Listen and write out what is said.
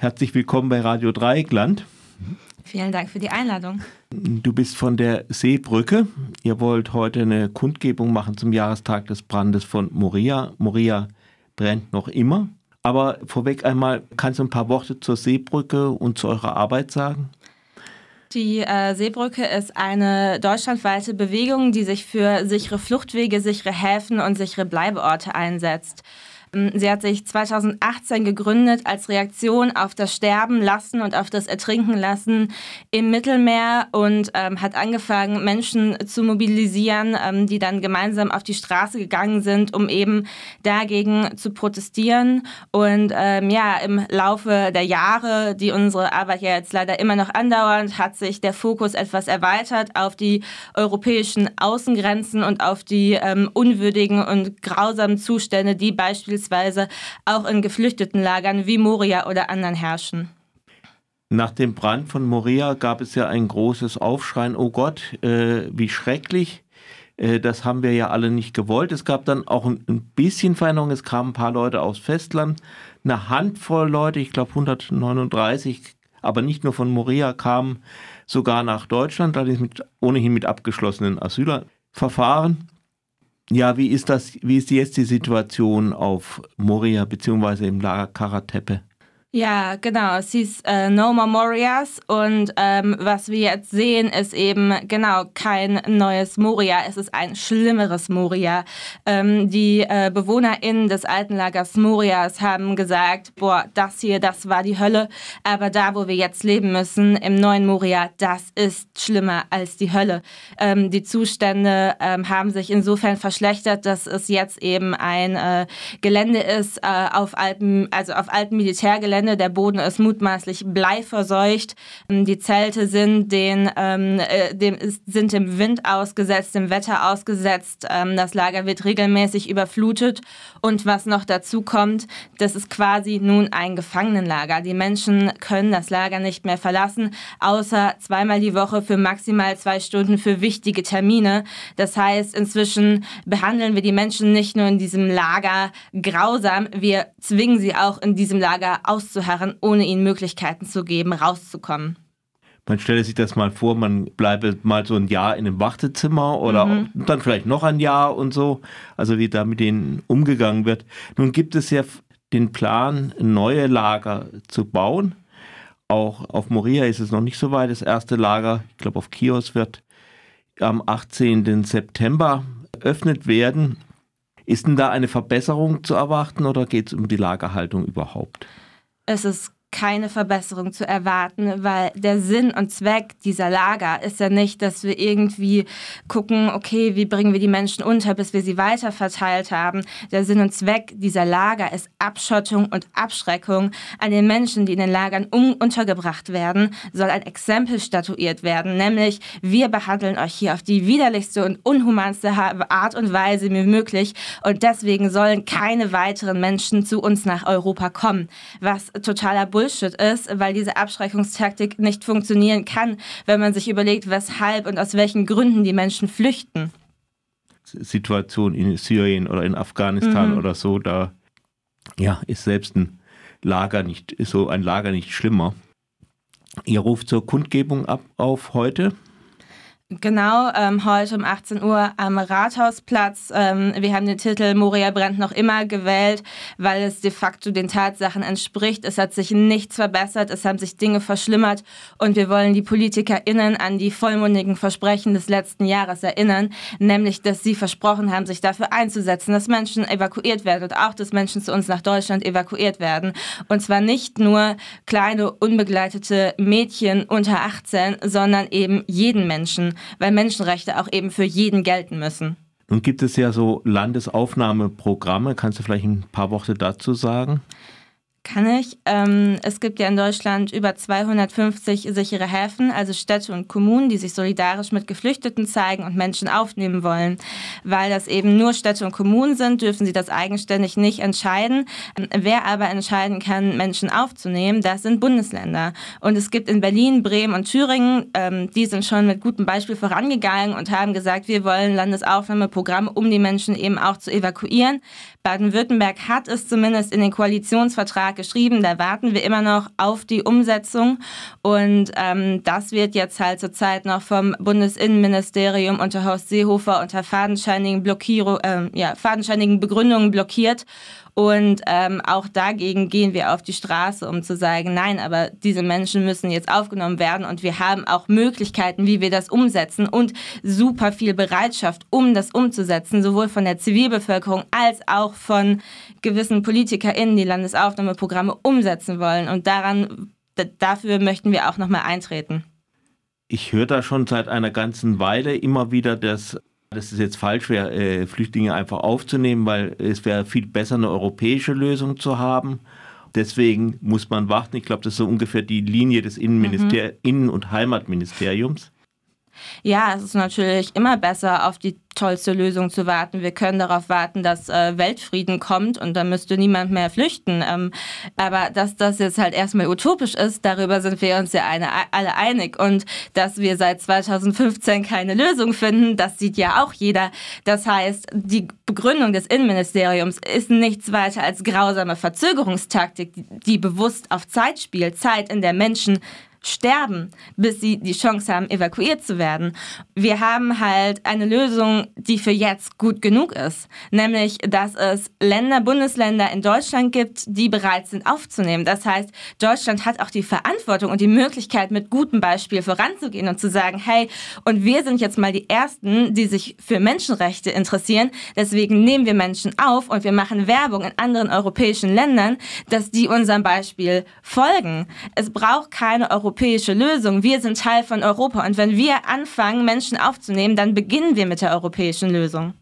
Herzlich willkommen bei Radio Dreieckland. Vielen Dank für die Einladung. Du bist von der Seebrücke. Ihr wollt heute eine Kundgebung machen zum Jahrestag des Brandes von Moria. Moria brennt noch immer. Aber vorweg einmal, kannst du ein paar Worte zur Seebrücke und zu eurer Arbeit sagen? Die äh, Seebrücke ist eine deutschlandweite Bewegung, die sich für sichere Fluchtwege, sichere Häfen und sichere Bleibeorte einsetzt. Sie hat sich 2018 gegründet als Reaktion auf das Sterben lassen und auf das Ertrinken lassen im Mittelmeer und ähm, hat angefangen, Menschen zu mobilisieren, ähm, die dann gemeinsam auf die Straße gegangen sind, um eben dagegen zu protestieren. Und ähm, ja, im Laufe der Jahre, die unsere Arbeit ja jetzt leider immer noch andauert, hat sich der Fokus etwas erweitert auf die europäischen Außengrenzen und auf die ähm, unwürdigen und grausamen Zustände, die beispielsweise beispielsweise auch in Geflüchtetenlagern wie Moria oder anderen herrschen. Nach dem Brand von Moria gab es ja ein großes Aufschreien, oh Gott, äh, wie schrecklich. Äh, das haben wir ja alle nicht gewollt. Es gab dann auch ein, ein bisschen Veränderung. Es kamen ein paar Leute aus Festland, eine Handvoll Leute, ich glaube 139, aber nicht nur von Moria, kamen sogar nach Deutschland, allerdings mit, ohnehin mit abgeschlossenen Asylverfahren. Ja, wie ist das, wie ist jetzt die Situation auf Moria beziehungsweise im Lager Karatepe? Ja, genau. Es hieß äh, No More Morias und ähm, was wir jetzt sehen, ist eben genau kein neues Moria. Es ist ein schlimmeres Moria. Ähm, die äh, BewohnerInnen des alten Lagers Morias haben gesagt, boah, das hier, das war die Hölle. Aber da, wo wir jetzt leben müssen, im neuen Moria, das ist schlimmer als die Hölle. Ähm, die Zustände ähm, haben sich insofern verschlechtert, dass es jetzt eben ein äh, Gelände ist äh, auf alten, also auf alten Militärgelände Gelände. Der Boden ist mutmaßlich bleiverseucht. Ähm, die Zelte sind, den, ähm, äh, dem, sind dem Wind ausgesetzt, dem Wetter ausgesetzt. Ähm, das Lager wird regelmäßig überflutet. Und was noch dazu kommt, das ist quasi nun ein Gefangenenlager. Die Menschen können das Lager nicht mehr verlassen, außer zweimal die Woche für maximal zwei Stunden für wichtige Termine. Das heißt, inzwischen behandeln wir die Menschen nicht nur in diesem Lager grausam, wir zwingen sie auch in diesem Lager aus auszuharren, ohne ihnen Möglichkeiten zu geben, rauszukommen. Man stelle sich das mal vor, man bleibe mal so ein Jahr in einem Wartezimmer oder mhm. dann vielleicht noch ein Jahr und so, also wie da mit denen umgegangen wird. Nun gibt es ja den Plan, neue Lager zu bauen. Auch auf Moria ist es noch nicht so weit. Das erste Lager, ich glaube auf Chios, wird am 18. September eröffnet werden. Ist denn da eine Verbesserung zu erwarten oder geht es um die Lagerhaltung überhaupt? Es ist keine Verbesserung zu erwarten, weil der Sinn und Zweck dieser Lager ist ja nicht, dass wir irgendwie gucken, okay, wie bringen wir die Menschen unter, bis wir sie weiter verteilt haben. Der Sinn und Zweck dieser Lager ist Abschottung und Abschreckung. An den Menschen, die in den Lagern untergebracht werden, soll ein Exempel statuiert werden, nämlich wir behandeln euch hier auf die widerlichste und unhumanste Art und Weise wie möglich und deswegen sollen keine weiteren Menschen zu uns nach Europa kommen, was totaler Bullshit ist, weil diese Abschreckungstaktik nicht funktionieren kann, wenn man sich überlegt, weshalb und aus welchen Gründen die Menschen flüchten. Situation in Syrien oder in Afghanistan mhm. oder so, da ja, ist selbst ein Lager nicht, ist so ein Lager nicht schlimmer. Ihr ruft zur Kundgebung ab auf heute. Genau, ähm, heute um 18 Uhr am Rathausplatz. Ähm, wir haben den Titel Moria brennt noch immer gewählt, weil es de facto den Tatsachen entspricht. Es hat sich nichts verbessert, es haben sich Dinge verschlimmert und wir wollen die PolitikerInnen an die vollmundigen Versprechen des letzten Jahres erinnern, nämlich, dass sie versprochen haben, sich dafür einzusetzen, dass Menschen evakuiert werden und auch, dass Menschen zu uns nach Deutschland evakuiert werden. Und zwar nicht nur kleine, unbegleitete Mädchen unter 18, sondern eben jeden Menschen weil Menschenrechte auch eben für jeden gelten müssen. Nun gibt es ja so Landesaufnahmeprogramme. Kannst du vielleicht ein paar Worte dazu sagen? Kann ich. Ähm, es gibt ja in Deutschland über 250 sichere Häfen, also Städte und Kommunen, die sich solidarisch mit Geflüchteten zeigen und Menschen aufnehmen wollen. Weil das eben nur Städte und Kommunen sind, dürfen sie das eigenständig nicht entscheiden. Ähm, wer aber entscheiden kann, Menschen aufzunehmen, das sind Bundesländer. Und es gibt in Berlin, Bremen und Thüringen, ähm, die sind schon mit gutem Beispiel vorangegangen und haben gesagt, wir wollen Landesaufnahmeprogramme, um die Menschen eben auch zu evakuieren. Baden-Württemberg hat es zumindest in den Koalitionsvertrag Vertrag geschrieben, da warten wir immer noch auf die Umsetzung. Und ähm, das wird jetzt halt zurzeit noch vom Bundesinnenministerium unter Horst Seehofer unter fadenscheinigen, Blockierung, äh, ja, fadenscheinigen Begründungen blockiert. Und ähm, auch dagegen gehen wir auf die Straße, um zu sagen, nein, aber diese Menschen müssen jetzt aufgenommen werden. Und wir haben auch Möglichkeiten, wie wir das umsetzen und super viel Bereitschaft, um das umzusetzen, sowohl von der Zivilbevölkerung als auch von gewissen PolitikerInnen, die Landesaufnahmeprogramme umsetzen wollen. Und daran, dafür möchten wir auch nochmal eintreten. Ich höre da schon seit einer ganzen Weile immer wieder, dass das ist jetzt falsch wäre, äh, Flüchtlinge einfach aufzunehmen, weil es wäre viel besser, eine europäische Lösung zu haben. Deswegen muss man warten. Ich glaube, das ist so ungefähr die Linie des Innenminister mhm. Innen- und Heimatministeriums. Ja, es ist natürlich immer besser, auf die tollste Lösung zu warten. Wir können darauf warten, dass äh, Weltfrieden kommt und dann müsste niemand mehr flüchten. Ähm, aber dass das jetzt halt erstmal utopisch ist, darüber sind wir uns ja eine, alle einig. Und dass wir seit 2015 keine Lösung finden, das sieht ja auch jeder. Das heißt, die Begründung des Innenministeriums ist nichts weiter als grausame Verzögerungstaktik, die bewusst auf Zeit spielt. Zeit, in der Menschen sterben, bis sie die Chance haben, evakuiert zu werden. Wir haben halt eine Lösung, die für jetzt gut genug ist, nämlich, dass es Länder, Bundesländer in Deutschland gibt, die bereit sind aufzunehmen. Das heißt, Deutschland hat auch die Verantwortung und die Möglichkeit, mit gutem Beispiel voranzugehen und zu sagen, hey, und wir sind jetzt mal die Ersten, die sich für Menschenrechte interessieren, deswegen nehmen wir Menschen auf und wir machen Werbung in anderen europäischen Ländern, dass die unserem Beispiel folgen. Es braucht keine europäische europäische Lösung. Wir sind Teil von Europa. Und wenn wir anfangen, Menschen aufzunehmen, dann beginnen wir mit der europäischen Lösung.